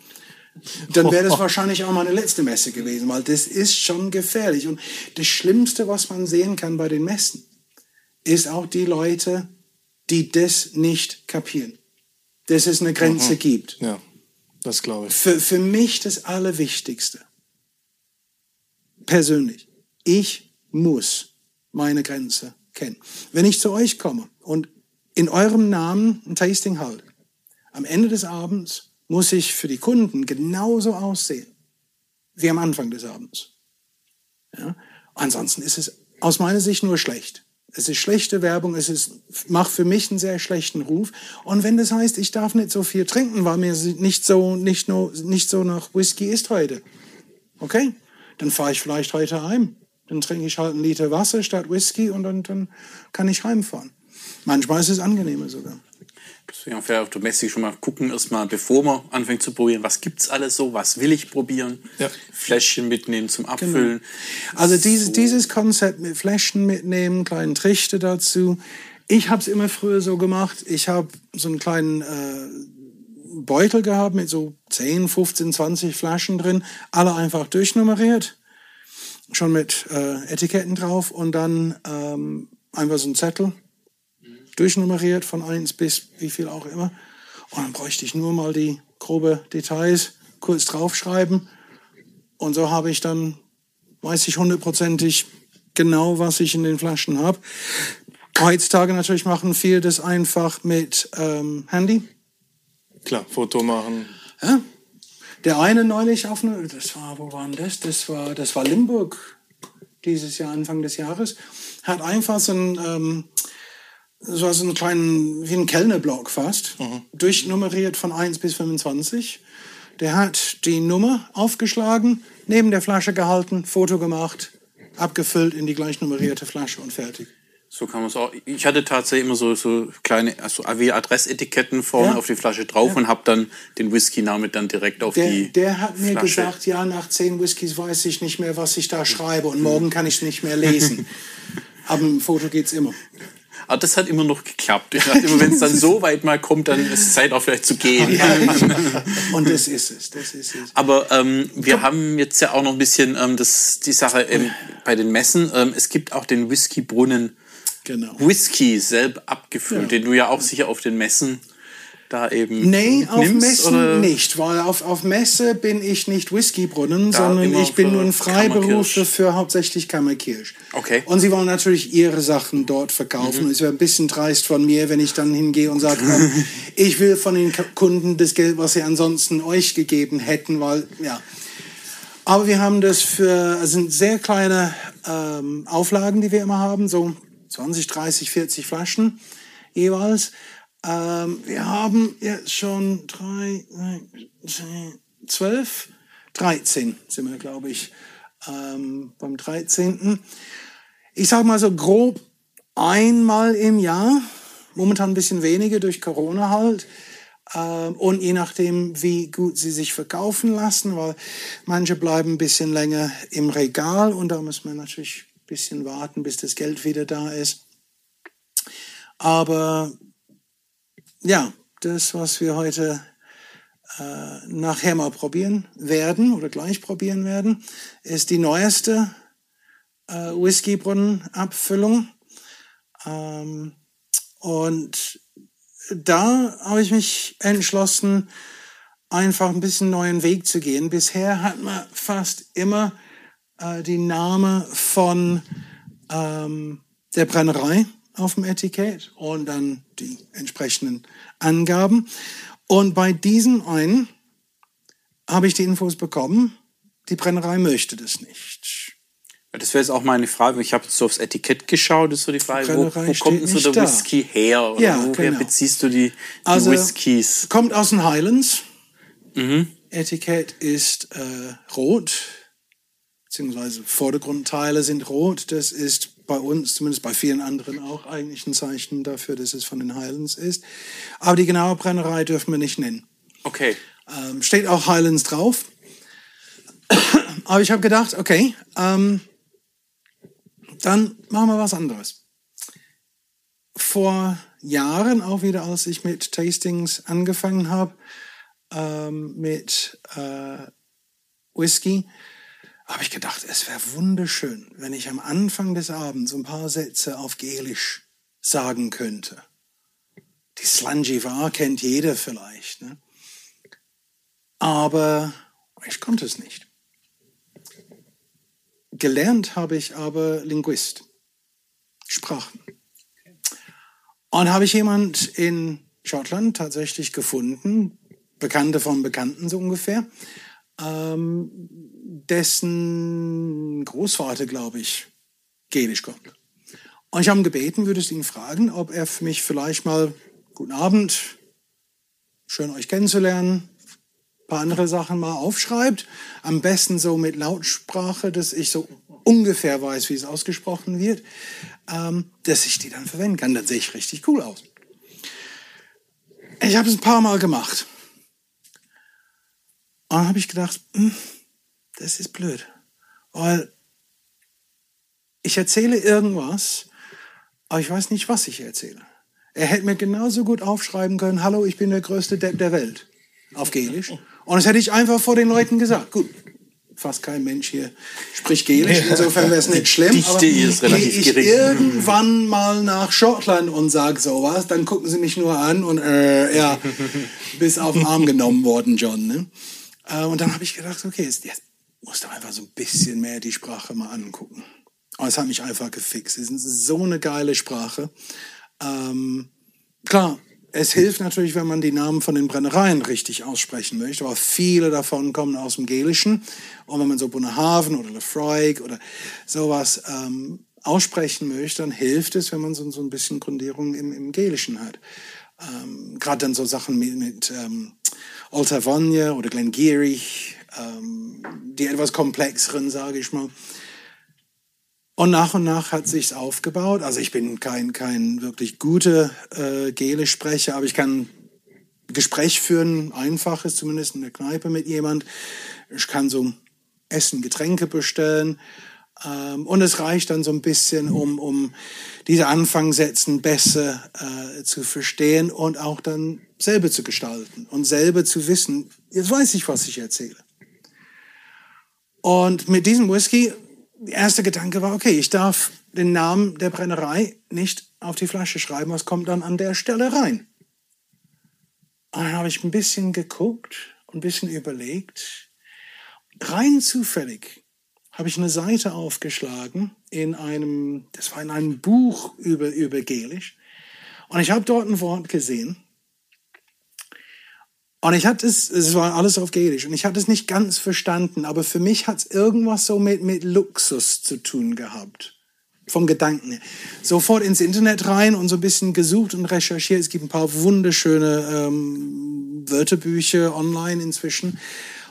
D: dann wäre das wahrscheinlich auch meine letzte Messe gewesen, weil das ist schon gefährlich. Und das Schlimmste, was man sehen kann bei den Messen, ist auch die Leute, die das nicht kapieren. Dass es eine Grenze gibt.
B: Ja, das glaube ich.
D: Für, für mich das Allerwichtigste, persönlich, ich muss meine Grenze kennen. Wenn ich zu euch komme und in eurem Namen ein Tasting halte, am Ende des Abends muss ich für die Kunden genauso aussehen wie am Anfang des Abends. Ja? Ansonsten ist es aus meiner Sicht nur schlecht. Es ist schlechte Werbung, es ist, macht für mich einen sehr schlechten Ruf. Und wenn das heißt, ich darf nicht so viel trinken, weil mir nicht so, nicht nur, nicht so nach Whisky ist heute, okay, dann fahre ich vielleicht heute heim Dann trinke ich halt einen Liter Wasser statt Whisky und dann, dann kann ich heimfahren. Manchmal ist es angenehmer sogar.
C: Deswegen vielleicht auf der Messe schon mal gucken, erstmal, bevor man anfängt zu probieren, was gibt's alles so, was will ich probieren,
B: Ja.
C: Fläschchen mitnehmen zum Abfüllen.
D: Also dieses, dieses Konzept mit Fläschchen mitnehmen, kleinen Trichter dazu. Ich habe es immer früher so gemacht. Ich habe so einen kleinen äh, Beutel gehabt mit so 10, 15, 20 Flaschen drin, alle einfach durchnummeriert, schon mit äh, Etiketten drauf. Und dann ähm, einfach so ein Zettel durchnummeriert von 1 bis wie viel auch immer. Und dann bräuchte ich nur mal die grobe Details kurz draufschreiben. Und so habe ich dann, weiß ich hundertprozentig genau, was ich in den Flaschen habe. Heutzutage natürlich machen viele das einfach mit ähm, Handy.
B: Klar, Foto machen.
D: Ja? Der eine neulich auf eine, das war, wo war denn das? Das war, das war Limburg dieses Jahr, Anfang des Jahres, hat einfach so ein, ähm, so also einen kleinen, wie ein Kellnerblock fast, durchnummeriert von 1 bis 25. Der hat die Nummer aufgeschlagen, neben der Flasche gehalten, Foto gemacht, abgefüllt in die gleich nummerierte Flasche und fertig.
C: So kann man es auch. Ich hatte tatsächlich immer so, so kleine, also wie Adressetiketten vorne
D: Ja.
C: auf die Flasche drauf und habe dann den Whisky-Namen dann direkt auf
D: Der,
C: die
D: der hat mir
C: Flasche.
D: gesagt, ja, nach zehn Whiskys weiß ich nicht mehr, was ich da schreibe und morgen kann ich es nicht mehr lesen. Aber im Foto geht's immer.
C: Aber das hat immer noch geklappt. Ich dachte immer, wenn es dann so weit mal kommt, dann ist es Zeit auch vielleicht zu gehen.
D: Und das ist es, das ist es.
C: Aber ähm, wir haben jetzt ja auch noch ein bisschen ähm, das, die Sache ähm, bei den Messen. Ähm, es gibt auch den Whiskybrunnen
D: Genau.
C: Whisky selber abgefüllt,
D: Ja.
C: den du ja auch sicher auf den Messen da eben
D: Nee, auf
C: nimmst,
D: Messen
C: oder?
D: nicht, weil auf, auf Messe bin ich nicht Whiskybrunnen,
C: Da
D: sondern
C: immer
D: ich bin
C: für
D: nur ein Freiberufler
C: Kammerkirsch.
D: für hauptsächlich Kammerkirsch.
C: Okay.
D: Und sie wollen natürlich ihre Sachen dort verkaufen. Es wäre ein bisschen dreist von mir, wenn ich dann hingehe und sage, ähm, ich will von den K- Kunden das Geld, was sie ansonsten euch gegeben hätten, weil, ja. Aber wir haben das für, es sind sehr kleine ähm, Auflagen, die wir immer haben, so 20, 30, 40 Flaschen jeweils. Ähm, wir haben jetzt schon drei, zwölf, 13 sind wir, glaube ich, ähm, beim 13. Ich sage mal so grob einmal im Jahr, momentan ein bisschen weniger durch Corona halt. Ähm, und je nachdem, wie gut sie sich verkaufen lassen, weil manche bleiben ein bisschen länger im Regal und da muss man natürlich ein bisschen warten, bis das Geld wieder da ist. Aber ja, das, was wir heute äh, nachher mal probieren werden oder gleich probieren werden, ist die neueste äh, Whiskybrunnenabfüllung. Ähm, und da habe ich mich entschlossen, einfach ein bisschen neuen Weg zu gehen. Bisher hat man fast immer äh, die Name von ähm, der Brennerei auf dem Etikett und dann die entsprechenden Angaben. Und bei diesen einen habe ich die Infos bekommen, die Brennerei möchte das nicht.
C: Das wäre jetzt auch meine Frage. Ich habe jetzt so aufs Etikett geschaut. Ist so die Frage, wo, wo kommt denn so der
D: da.
C: Whisky her? Oder
D: Ja,
C: woher
D: genau.
C: beziehst du die, die
D: Also-
C: Whiskys?
D: Kommt aus den Highlands.
C: Mhm.
D: Etikett ist äh, rot, beziehungsweise Vordergrundteile sind rot. Das ist bei uns, zumindest bei vielen anderen auch, eigentlich ein Zeichen dafür, dass es von den Highlands ist. Aber die genaue Brennerei dürfen wir nicht nennen.
C: Okay.
D: Ähm, steht auch Highlands drauf. Aber ich habe gedacht, okay, ähm, dann machen wir was anderes. Vor Jahren, auch wieder als ich mit Tastings angefangen habe, ähm, mit äh, Whisky, habe ich gedacht, es wäre wunderschön, wenn ich am Anfang des Abends ein paar Sätze auf Gälisch sagen könnte. Die Slangivar kennt jeder vielleicht. Ne? aber ich konnte es nicht. Gelernt habe ich aber Linguist, Sprachen. Und habe ich jemand in Schottland tatsächlich gefunden, Bekannte von Bekannten so ungefähr, ähm, dessen Großvater, glaube ich, Gälisch kommt. Und ich habe ihn gebeten, würde es ihn fragen, ob er für mich vielleicht mal, guten Abend, schön euch kennenzulernen, ein paar andere Sachen mal aufschreibt. Am besten so mit Lautsprache, dass ich so ungefähr weiß, wie es ausgesprochen wird, ähm, dass ich die dann verwenden kann. Dann sehe ich richtig cool aus. Ich habe es ein paar Mal gemacht. Und dann habe ich gedacht, hm, das ist blöd. Weil ich erzähle irgendwas, aber ich weiß nicht, was ich erzähle. Er hätte mir genauso gut aufschreiben können, hallo, ich bin der größte Depp der Welt. Auf Gelisch. Und das hätte ich einfach vor den Leuten gesagt. Gut, fast kein Mensch hier spricht Gelisch, insofern wäre es nicht schlimm.
C: Dichte ist relativ
D: gehe ich
C: gering.
D: irgendwann mal nach Schottland und sage sowas, dann gucken sie mich nur an und äh, ja, bis auf den Arm genommen worden, John. Ne? Äh, und dann habe ich gedacht, okay, jetzt, musst du einfach so ein bisschen mehr die Sprache mal angucken. Und es hat mich einfach gefixt. Es ist so eine geile Sprache. Ähm, klar, es hilft natürlich, wenn man die Namen von den Brennereien richtig aussprechen möchte, aber viele davon kommen aus dem Gälischen. Und wenn man so Bunnehaven oder Lefroig oder sowas ähm, aussprechen möchte, dann hilft es, wenn man so, so ein bisschen Grundierung im, im Gälischen hat. Ähm, Gerade dann so Sachen mit, mit ähm, Oltavogne oder Glengierig, ähm, die etwas komplexeren, sage ich mal. Und nach und nach hat sich's aufgebaut. Also ich bin kein, kein wirklich guter äh, Gelisch-Sprecher, aber ich kann Gespräch führen, einfaches zumindest in der Kneipe mit jemand. Ich kann so Essen, Getränke bestellen. Ähm, und es reicht dann so ein bisschen, um, um diese Anfangssätzen besser äh, zu verstehen und auch dann selber zu gestalten und selber zu wissen, jetzt weiß ich, was ich erzähle. Und mit diesem Whisky, der erste Gedanke war, okay, ich darf den Namen der Brennerei nicht auf die Flasche schreiben, was kommt dann an der Stelle rein? Und dann habe ich ein bisschen geguckt, ein bisschen überlegt. Rein zufällig habe ich eine Seite aufgeschlagen in einem, das war in einem Buch über, über Gelisch. Und ich habe dort ein Wort gesehen. Und ich hatte es, es war alles auf Gelisch, und ich hatte es nicht ganz verstanden, aber für mich hat es irgendwas so mit, mit Luxus zu tun gehabt. Vom Gedanken her. Sofort ins Internet rein und so ein bisschen gesucht und recherchiert. Es gibt ein paar wunderschöne ähm, Wörterbücher online inzwischen.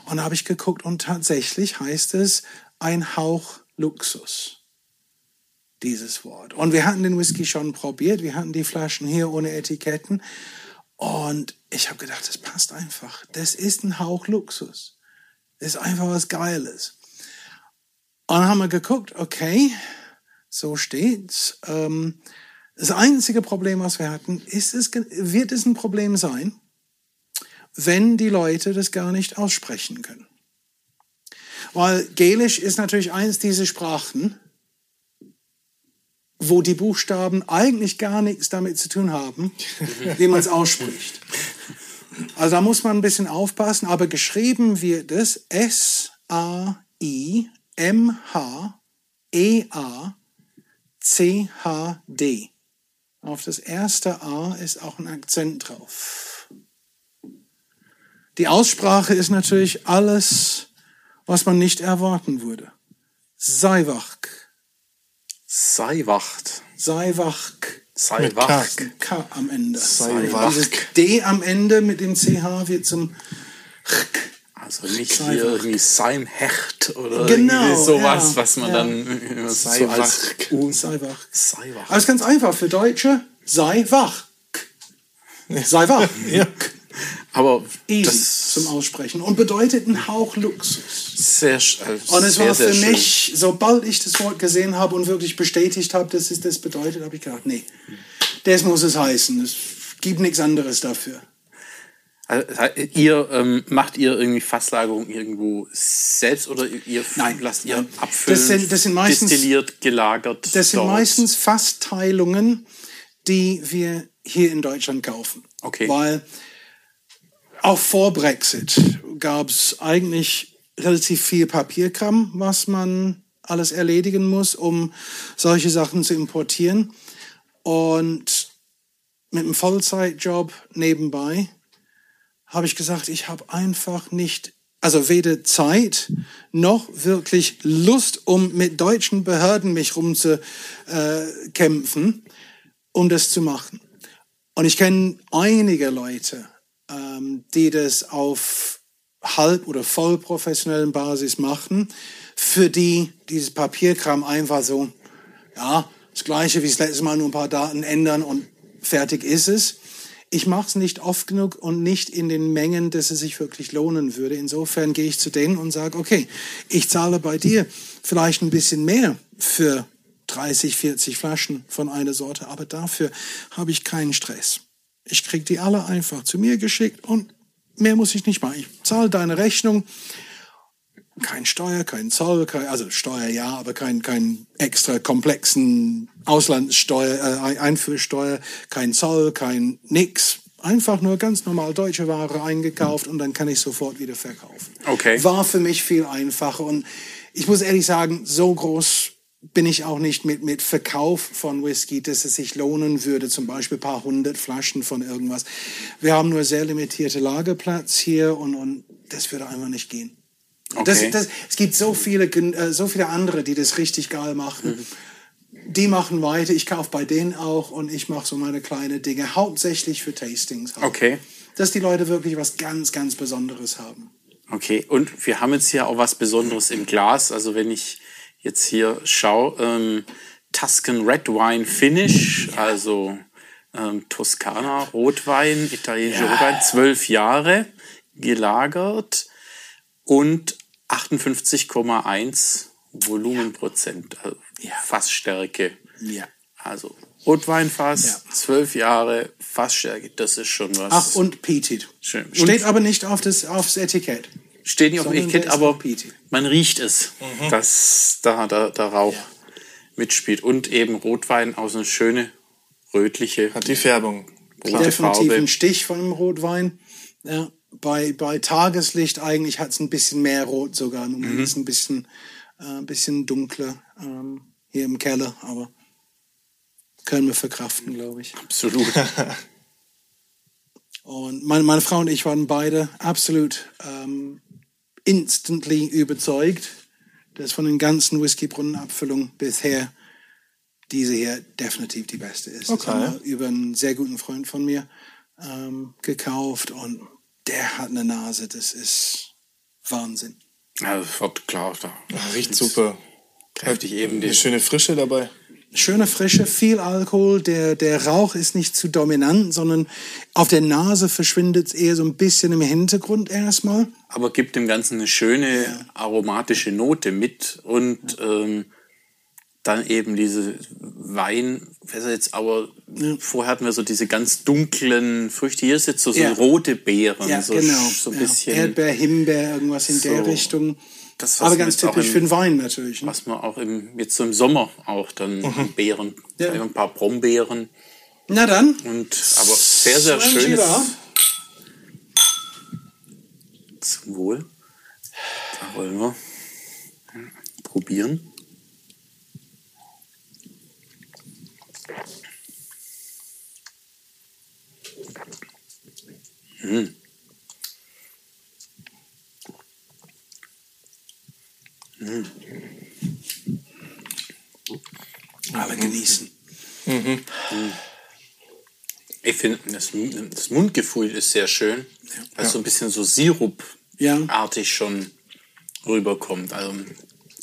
D: Und da habe ich geguckt und tatsächlich heißt es ein Hauch Luxus. Dieses Wort. Und wir hatten den Whisky schon probiert. Wir hatten die Flaschen hier ohne Etiketten. Und ich habe gedacht, das passt einfach. Das ist ein Hauch Luxus. Das ist einfach was Geiles. Und dann haben wir geguckt, okay, so steht's. Ähm, das einzige Problem, was wir hatten, ist es, wird es ein Problem sein, wenn die Leute das gar nicht aussprechen können. Weil Gälisch ist natürlich eins dieser Sprachen, wo die Buchstaben eigentlich gar nichts damit zu tun haben, wie man es ausspricht. Also da muss man ein bisschen aufpassen, aber geschrieben wird es S-A-I-M-H-E-A-C-H-D. Auf das erste A ist auch ein Akzent drauf. Die Aussprache ist natürlich alles, was man nicht erwarten würde. Seiwach.
C: Seiwacht.
D: Seiwach.
C: Seiwacht.
D: Ein K am Ende.
C: Seiwach.
D: Dieses D am Ende mit dem CH wird zum
C: Also nicht
D: Seiwach.
C: hier irgendwie Seimhecht oder
D: Genau,
C: sowas,
D: ja,
C: was man
D: ja.
C: dann äh, so als
B: Seiwach.
C: U-
D: Seiwach.
C: Seiwach.
D: Aber es ist ganz einfach für Deutsche. Sei wach. Sei wach.
B: Ja.
C: Aber
D: Easy zum Aussprechen und bedeutet ein Hauch Luxus.
C: sehr, sch- äh,
D: Und es
C: sehr,
D: war für
C: schön.
D: mich, sobald ich das Wort gesehen habe und wirklich bestätigt habe, dass es das bedeutet, habe ich gedacht, nee, das muss es heißen. Es gibt nichts anderes dafür.
C: Also, ihr ähm, macht ihr irgendwie Fasslagerung irgendwo selbst oder ihr
D: Nein,
C: lasst ihr
D: nein.
C: abfüllen,
D: Das sind- das sind meistens-
C: destilliert, gelagert?
D: Das sind
C: dort?
D: meistens Fassteilungen, die wir hier in Deutschland kaufen.
C: Okay.
D: Weil auch vor Brexit gab es eigentlich relativ viel Papierkram, was man alles erledigen muss, um solche Sachen zu importieren. Und mit einem Vollzeitjob nebenbei habe ich gesagt, ich habe einfach nicht, also weder Zeit noch wirklich Lust, um mit deutschen Behörden mich rumzukämpfen, um das zu machen. Und ich kenne einige Leute, die das auf halb- oder voll professionellen Basis machen, für die dieses Papierkram einfach so, ja, das gleiche wie das letzte Mal, nur ein paar Daten ändern und fertig ist es. Ich mache es nicht oft genug und nicht in den Mengen, dass es sich wirklich lohnen würde. Insofern gehe ich zu denen und sage, okay, ich zahle bei dir vielleicht ein bisschen mehr für 30, 40 Flaschen von einer Sorte, aber dafür habe ich keinen Stress. Ich kriege die alle einfach zu mir geschickt und mehr muss ich nicht machen. Ich zahle deine Rechnung. Kein Steuer, kein Zoll, kein, also Steuer ja, aber kein, kein extra komplexen Auslandssteuer, äh, Einfuhrsteuer, kein Zoll, kein nix. Einfach nur ganz normal deutsche Ware eingekauft und dann kann ich sofort wieder verkaufen.
C: Okay.
D: War für mich viel einfacher und ich muss ehrlich sagen, so groß bin ich auch nicht mit, mit Verkauf von Whisky, dass es sich lohnen würde, zum Beispiel ein paar hundert Flaschen von irgendwas. Wir haben nur sehr limitierte Lagerplatz hier und, und das würde einfach nicht gehen.
C: Okay.
D: Das, das, es gibt so viele, äh, so viele andere, die das richtig geil machen. Die machen weiter, ich kaufe bei denen auch und ich mache so meine kleine Dinge, hauptsächlich für Tastings. Halt.
C: Okay.
D: Dass die Leute wirklich was ganz, ganz Besonderes haben.
C: Okay, und wir haben jetzt hier auch was Besonderes im Glas. Also wenn ich jetzt hier schaue, ähm, Tuscan Red Wine Finish, also ähm, Toskana Rotwein, italienischer Rotwein, zwölf Jahre gelagert und 58,1 Volumenprozent, also Fassstärke.
D: Ja.
C: Also Rotweinfass,
D: Ja.
C: zwölf Jahre Fassstärke, das ist schon was.
D: Ach, und Peated.
C: Schön. Und-
D: Steht aber nicht auf das, aufs Etikett.
C: Steht nicht auf dem Etikett, aber man riecht es, dass da der, der Rauch
D: Ja.
C: mitspielt. Und eben Rotwein aus einer schöne rötliche
B: Hat die Färbung.
C: rote
D: Definitiv
C: Farbe.
D: ein Stich von dem Rotwein. Ja, bei, bei Tageslicht eigentlich hat es ein bisschen mehr Rot sogar. Im
C: Mhm.
D: Ist ein bisschen, äh, ein bisschen dunkler ähm, hier im Keller, aber können wir verkraften, glaube ich.
C: Absolut.
D: Und meine, meine Frau und ich waren beide absolut ähm, instantly überzeugt, dass von den ganzen Whisky-Brunnenabfüllungen bisher diese hier definitiv die beste ist. Das
B: Okay.
D: haben wir über einen sehr guten Freund von mir ähm, gekauft und der hat eine Nase, das ist Wahnsinn.
C: ja, das wird klar. Da
B: Ja, riecht super.
C: kräftig eben
B: Eine
C: die.
B: schöne Frische dabei.
D: Schöne Frische, viel Alkohol, der, der Rauch ist nicht zu dominant, sondern auf der Nase verschwindet es eher so ein bisschen im Hintergrund erstmal.
C: Aber gibt dem Ganzen eine schöne aromatische Note mit und ähm, dann eben diese Wein, was jetzt aber vorher hatten wir so diese ganz dunklen Früchte. Hier ist jetzt so, so
D: Ja.
C: rote Beeren,
D: Ja,
C: so,
D: genau.
C: so ein
D: ja.
C: bisschen.
D: Erdbeer, Himbeer, irgendwas in der
C: So,
D: Richtung.
C: Das,
D: Aber ganz typisch
C: im-
D: für den Wein natürlich. Ne?
C: was man auch im, jetzt so im Sommer auch dann an Beeren,
D: Mhm. Ja.
C: ein paar Brombeeren
D: Na dann,
C: und aber sehr, sehr schönes
D: Schieber.
C: zum Wohl. Da wollen wir probieren.
D: Alle genießen.
C: Ich finde, das, das Mundgefühl ist sehr schön, weil es so ein bisschen so Sirupartig schon rüberkommt. Also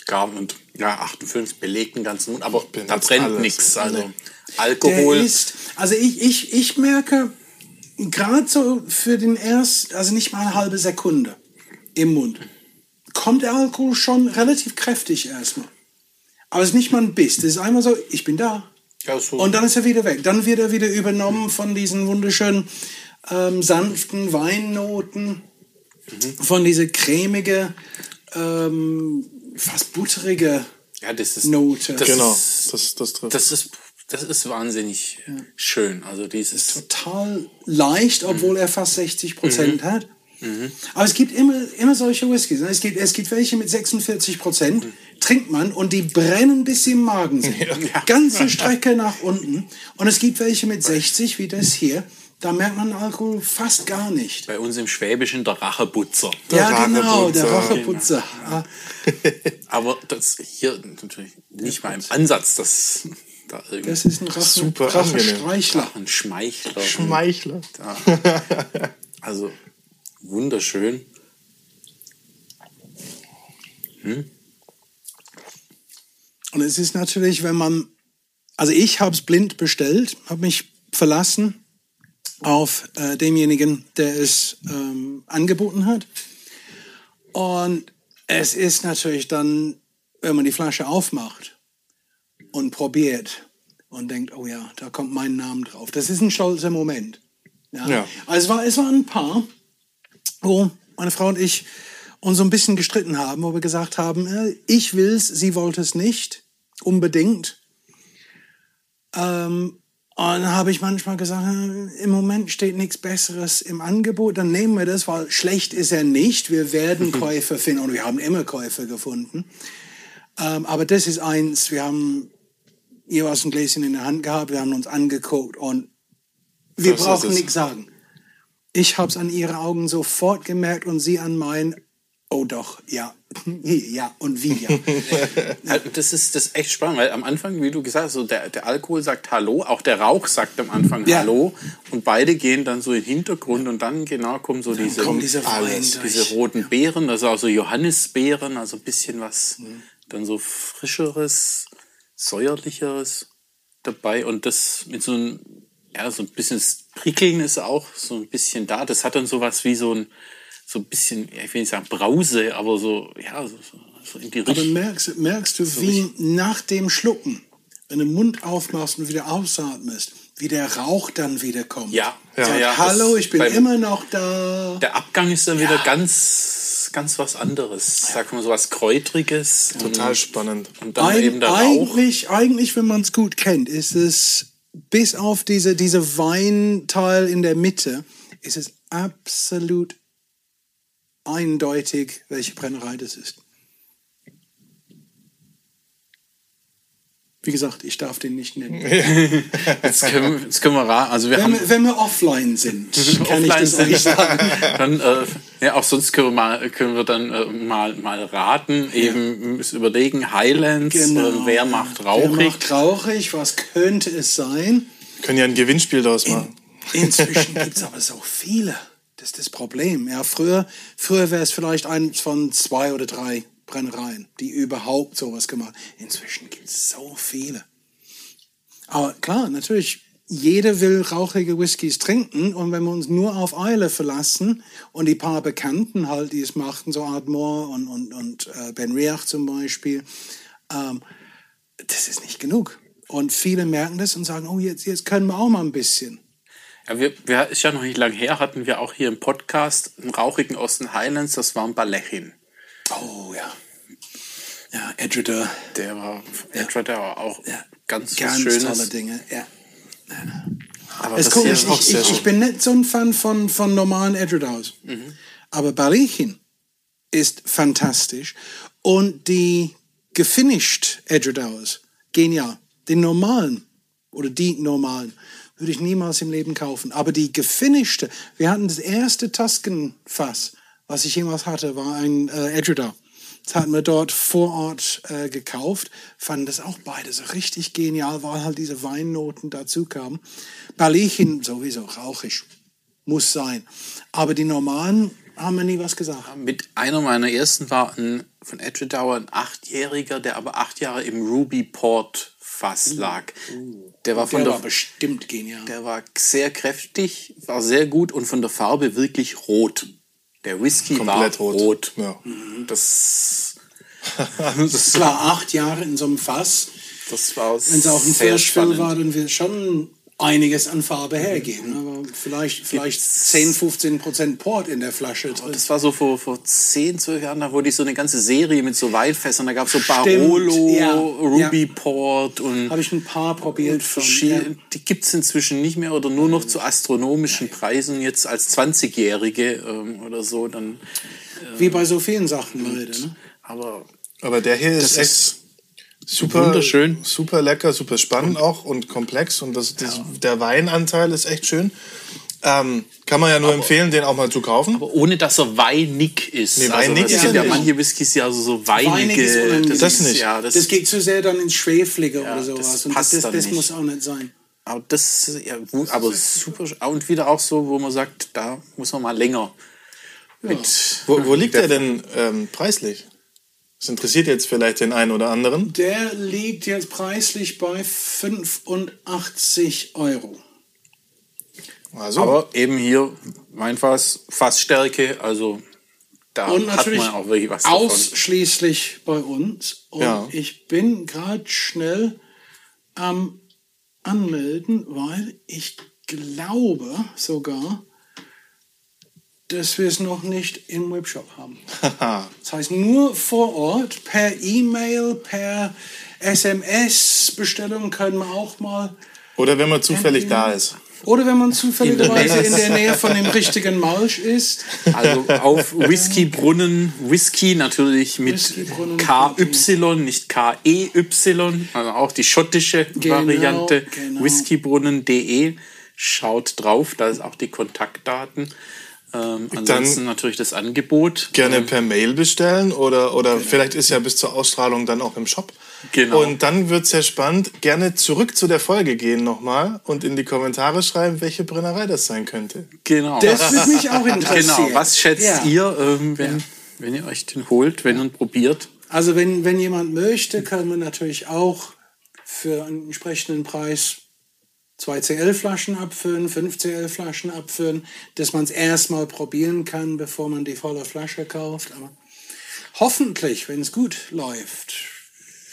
C: gar und ja, 58 belegt den ganzen Mund, aber da brennt nichts. Also
D: Der
C: Alkohol.
D: ist, also ich, ich, ich merke gerade so für den erst, also nicht mal eine halbe Sekunde im Mund, kommt der Alkohol schon relativ kräftig erstmal. Aber es ist nicht mal ein Biss. Das ist einmal so, ich bin da.
C: Ja, so.
D: Und dann ist er wieder weg. Dann wird er wieder übernommen von diesen wunderschönen ähm, sanften Weinnoten, von dieser cremige, ähm, fast butterige
C: ja, das ist
D: Note.
C: Das
B: Genau,
C: ist,
B: das, das trifft.
C: das ist das ist wahnsinnig schön. Also dieses
D: total leicht, obwohl er fast 60
C: Mhm.
D: Prozent hat. Aber es gibt immer, immer solche Whiskys. ne? Es gibt, es gibt welche mit 46 Prozent,
C: Mhm.
D: trinkt man und die brennen bis sie im Magen sind. Ganze Strecke nach unten. Und es gibt welche mit 60, wie das hier. Da merkt man Alkohol fast gar nicht.
C: bei uns im Schwäbischen der Racheputzer.
D: ja, genau, der
B: Racheputzer.
D: Racheputzer. Ah,
C: Aber das hier natürlich nicht mal im Ansatz, dass da irgendwie
D: Das ist ein Rache,
B: Super.
D: Rachestreichler.
C: ein Schmeichler.
B: Schmeichler.
C: Also wunderschön.
D: Und es ist natürlich, wenn man, also ich habe es blind bestellt, habe mich verlassen auf äh, demjenigen, der es ähm, angeboten hat. Und es ist natürlich dann, wenn man die Flasche aufmacht und probiert und denkt, oh ja, da kommt mein Name drauf. Das ist ein stolzer Moment. Ja.
B: Ja.
D: Also es, war, es waren ein paar, wo meine Frau und ich uns so ein bisschen gestritten haben, wo wir gesagt haben, äh, ich will's, sie wollte es nicht, unbedingt. Ähm, und dann habe ich manchmal gesagt, äh, im Moment steht nichts Besseres im Angebot, dann nehmen wir das, weil schlecht ist er nicht. Wir werden Käufer finden und wir haben immer Käufer gefunden. Ähm, aber das ist eins, wir haben jeweils ein Gläschen in der Hand gehabt, wir haben uns angeguckt und wir
B: Das
D: brauchen nichts sagen. Ich habe es an ihre Augen sofort gemerkt und sie an meinen. Oh doch, ja, ja und wie ja.
C: Also Das ist das ist echt spannend, weil am Anfang, wie du gesagt hast, so der, der Alkohol sagt Hallo, auch der Rauch sagt am Anfang
D: Ja.
C: Hallo und beide gehen dann so in den Hintergrund und dann genau kommen so diese,
D: kommt dieser Wein
B: alles,
C: diese roten Beeren, also auch so Johannisbeeren, also ein bisschen was dann so frischeres, säuerlicheres dabei und das mit so einem, ja, so ein bisschen das Prickeln ist auch so ein bisschen da. Das hat dann sowas wie so ein, so ein bisschen, ja, ich will nicht sagen Brause, aber so, ja, so, so, so in die
D: Aber
C: Richtung.
D: merkst, merkst du, wie nach dem Schlucken, wenn du den Mund aufmachst und wieder ausatmest, wie der Rauch dann wieder kommt.
C: Ja,
B: Ja.
D: Sagt,
C: ja,
D: Hallo, ich bin
C: beim-
D: immer noch da.
C: Der Abgang ist dann wieder ganz, ganz was anderes. Sag mal so was Kräutriges.
B: Total
C: und,
B: spannend.
C: und dann
D: Eig
C: eben der Rauch.
D: eigentlich, eigentlich, wenn man es gut kennt, ist es bis auf diese, diese Weinteil in der Mitte, ist es absolut eindeutig, welche Brennerei das ist. Wie gesagt, ich darf den nicht nennen.
C: Jetzt können, wir- jetzt können wir ra Also wir
D: Wenn
C: haben
D: wir, wenn wir offline sind, kann ich
C: offline
D: das
C: sind.
D: euch sagen.
C: Dann, äh, ja, auch sonst können wir mal, können wir dann äh, mal, mal raten, eben müssen überlegen, Highlands, äh, wer macht rauchig?
D: Genau. Wer macht rauchig? Was könnte es sein?
B: Können ja ein Gewinnspiel daraus machen.
D: Inzwischen gibt es aber so viele. Das ist das Problem. Ja, früher früher wäre es vielleicht eins von zwei oder drei Brennereien, die überhaupt sowas gemacht haben. Inzwischen gibt es so viele. Aber klar, natürlich, jeder will rauchige Whiskys trinken und wenn wir uns nur auf Eile verlassen und die paar Bekannten halt, die es machten, so Ardmore und, und, und äh, Ben Riach zum Beispiel, ähm, das ist nicht genug. Und viele merken das und sagen, oh, jetzt, jetzt können wir auch mal ein bisschen.
C: Ja, wir, wir, ist ja noch nicht lang her, hatten wir auch hier im Podcast einen rauchigen aus den Highlands, das war ein Balechin.
D: Oh ja. Ja, Edgewater.
C: Der war, ja. der war auch
D: Ja.
C: ganz,
D: Ganz
C: Schönes.
D: tolle Dinge. Ja.
C: Aber
D: Es
C: hier
D: ich, ich, ich, ich bin nicht so ein Fan von, von normalen Edgewater. Aber Balichin ist fantastisch. Und die gefinished Edgewater, genial. Den normalen oder die normalen würde ich niemals im Leben kaufen. Aber die gefinischte, wir hatten das erste Tusken-Fass, was ich jemals hatte, war ein äh, Edgewater. Das hatten wir dort vor Ort äh, gekauft, fanden das auch beide so richtig genial, weil halt diese Weinnoten dazu kamen. Balichin sowieso rauchig, muss sein. Aber die normalen haben wir nie was gesagt.
C: Mit einer meiner ersten war ein, von Edgedower ein Achtjähriger, der aber acht Jahre im Ruby Port Fass lag. Der war von
D: Uh, Der
C: der,
D: war bestimmt genial.
C: der war sehr kräftig, war sehr gut und von der Farbe wirklich rot. Der Whisky
B: Komplett
C: war
B: rot.
C: rot.
B: Ja.
C: Das, das,
D: Klar, acht Jahre in so einem Fass.
C: das war
D: Wenn es auch ein
C: spannend.
D: war, dann wird schon einiges an Farbe hergeben. Aber vielleicht, vielleicht 10, 15 Prozent Port in der Flasche drin.
C: Das war so vor, vor 10, 12 Jahren, da wurde ich so eine ganze Serie mit so Weinfässern. Da gab es so Barolo,
D: ja,
C: Ruby
D: ja.
C: Port und
D: Habe ich ein paar probiert. Von, ja.
C: Die gibt es inzwischen nicht mehr oder nur noch zu astronomischen Preisen. Jetzt als 20-Jährige ähm, oder so. Dann,
D: Wie bei so vielen Sachen leider. Ne?
C: aber
B: Aber der hier ist
C: Das
B: echt
C: ist
B: super,
C: wunderschön.
B: super lecker, super spannend auch und komplex. Und das, das, der Weinanteil ist echt schön. Ähm, kann man ja nur empfehlen, den auch mal zu kaufen.
C: aber ohne dass er weinig ist.
B: Nee, weinig
C: also,
B: ist
C: ja
B: nicht.
C: manche Whiskys, ja also so weinige.
D: Weinig ist unangenehm.
B: Das nicht.
C: Ja, das,
D: Das geht zu sehr dann ins Schweflige
C: Ja,
D: oder
C: das
D: sowas. Und
C: passt
D: das,
C: dann
D: das
C: nicht.
D: muss auch nicht sein.
C: aber das, ja, aber super. Und wieder auch so, wo man sagt, da muss man mal länger mit.
B: Wo, wo liegt der denn ähm, preislich? Das interessiert jetzt vielleicht den einen oder anderen.
D: Der liegt jetzt preislich bei 85 Euro.
B: Also,
C: Aber eben hier mein Fass, Fassstärke, also da
D: Und
C: hat
D: natürlich
C: man auch wirklich was davon.
D: ausschließlich bei uns. Und
B: Ja.
D: ich bin gerade schnell am Anmelden, weil ich glaube sogar, dass wir es noch nicht im Webshop haben. Das heißt, nur vor Ort, per E-Mail, per SMS-Bestellung können wir auch mal.
B: oder wenn man zufällig da ist.
D: Oder wenn man zufälligerweise in der Nähe von dem richtigen Malsch ist.
C: Also auf Whiskybrunnen, Whisky natürlich mit. KY, nicht KEY, also auch die schottische
D: Genau,
C: Variante
D: genau.
C: whiskybrunnen.de. Schaut drauf, da ist auch die Kontaktdaten. Ähm, ansonsten natürlich das Angebot.
B: Gerne per Mail bestellen oder, oder vielleicht ist ja bis zur Ausstrahlung dann auch im Shop.
C: Genau.
B: Und dann wird es ja spannend. Gerne zurück zu der Folge gehen nochmal und in die Kommentare schreiben, welche Brennerei das sein könnte.
C: Genau.
D: Das würde mich auch interessieren.
C: Genau, was schätzt
D: Ja.
C: ihr, ähm, wenn, wenn ihr euch den holt, wenn und probiert?
D: Also wenn, wenn jemand möchte, kann man natürlich auch für einen entsprechenden Preis 2 CL-Flaschen abfüllen, 5 CL-Flaschen abfüllen, dass man es erstmal probieren kann, bevor man die volle Flasche kauft. Aber hoffentlich, wenn es gut läuft,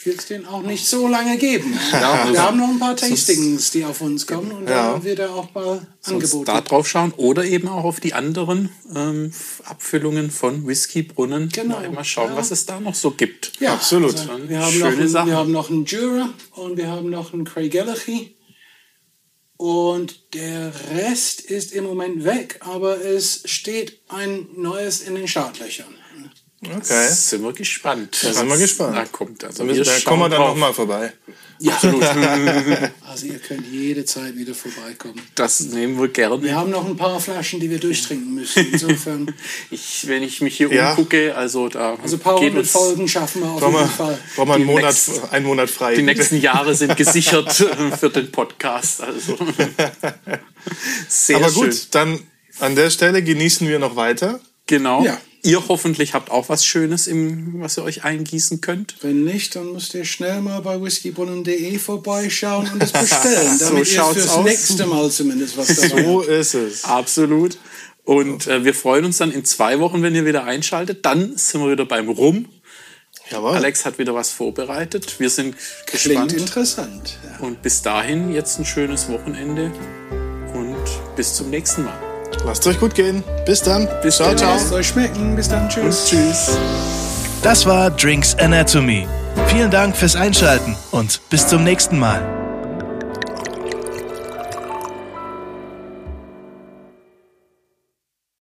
D: wird es den auch nicht so lange geben.
C: Ja,
D: Wir haben noch ein paar Tastings, die auf uns kommen und
B: Ja.
D: da wird er auch mal angeboten.
C: da drauf schauen oder eben auch auf die anderen ähm, Abfüllungen von Whiskybrunnen.
D: Genau,
C: Mal schauen,
D: ja.
C: was es da noch so gibt.
D: Ja,
B: Absolut.
D: Also, wir, haben
C: schöne
D: noch einen,
C: Sachen.
D: wir haben noch einen Jura und wir haben noch einen Craig Gallagher. Und der Rest ist im Moment weg, aber es steht ein neues in den Startlöchern.
B: Okay.
C: Sind wir gespannt.
B: Da sind wir gespannt.
C: Da kommt. Also wir
B: da kommen wir dann nochmal vorbei.
C: Ja, absolut.
D: Also ihr könnt jede Zeit wieder vorbeikommen.
C: das nehmen wir gerne.
D: Wir haben noch ein paar Flaschen, die wir durchtrinken müssen. Insofern,
C: Ich, wenn ich mich hier
B: Ja.
C: umgucke, also da
D: also ein paar
C: geht
D: hundert Folgen schaffen wir auf jeden
B: wir,
D: Fall.
B: brauchen wir einen,
C: Die
B: Monat,
C: nächsten-
B: einen Monat frei.
C: die nächsten Jahre sind gesichert für den Podcast. Also sehr
B: Aber
C: schön.
B: gut, dann an der Stelle genießen wir noch weiter.
C: Genau.
D: Ja.
C: Ihr hoffentlich habt auch was Schönes, im, was ihr euch eingießen könnt.
D: Wenn nicht, dann müsst ihr schnell mal bei whiskybrunnen.de vorbeischauen und es bestellen,
C: So
D: damit ihr
C: schaut's
D: fürs
C: aus.
D: nächste Mal zumindest was dabei
B: So
D: habt.
B: ist es.
C: Absolut. Und äh, wir freuen uns dann in zwei Wochen, wenn ihr wieder einschaltet. Dann sind wir wieder beim Rum.
B: Jawohl.
C: Alex hat wieder was vorbereitet. Wir sind
D: Klingt
C: gespannt.
D: interessant. Ja.
C: Und bis dahin jetzt ein schönes Wochenende und bis zum nächsten Mal.
B: Lasst euch gut gehen. Bis dann.
C: Bis
B: ciao,
C: dann.
B: ciao.
D: Lasst euch schmecken. Bis dann. Tschüss.
C: Tschüss.
A: Das war Drinks Anatomy. Vielen Dank fürs Einschalten und bis zum nächsten Mal.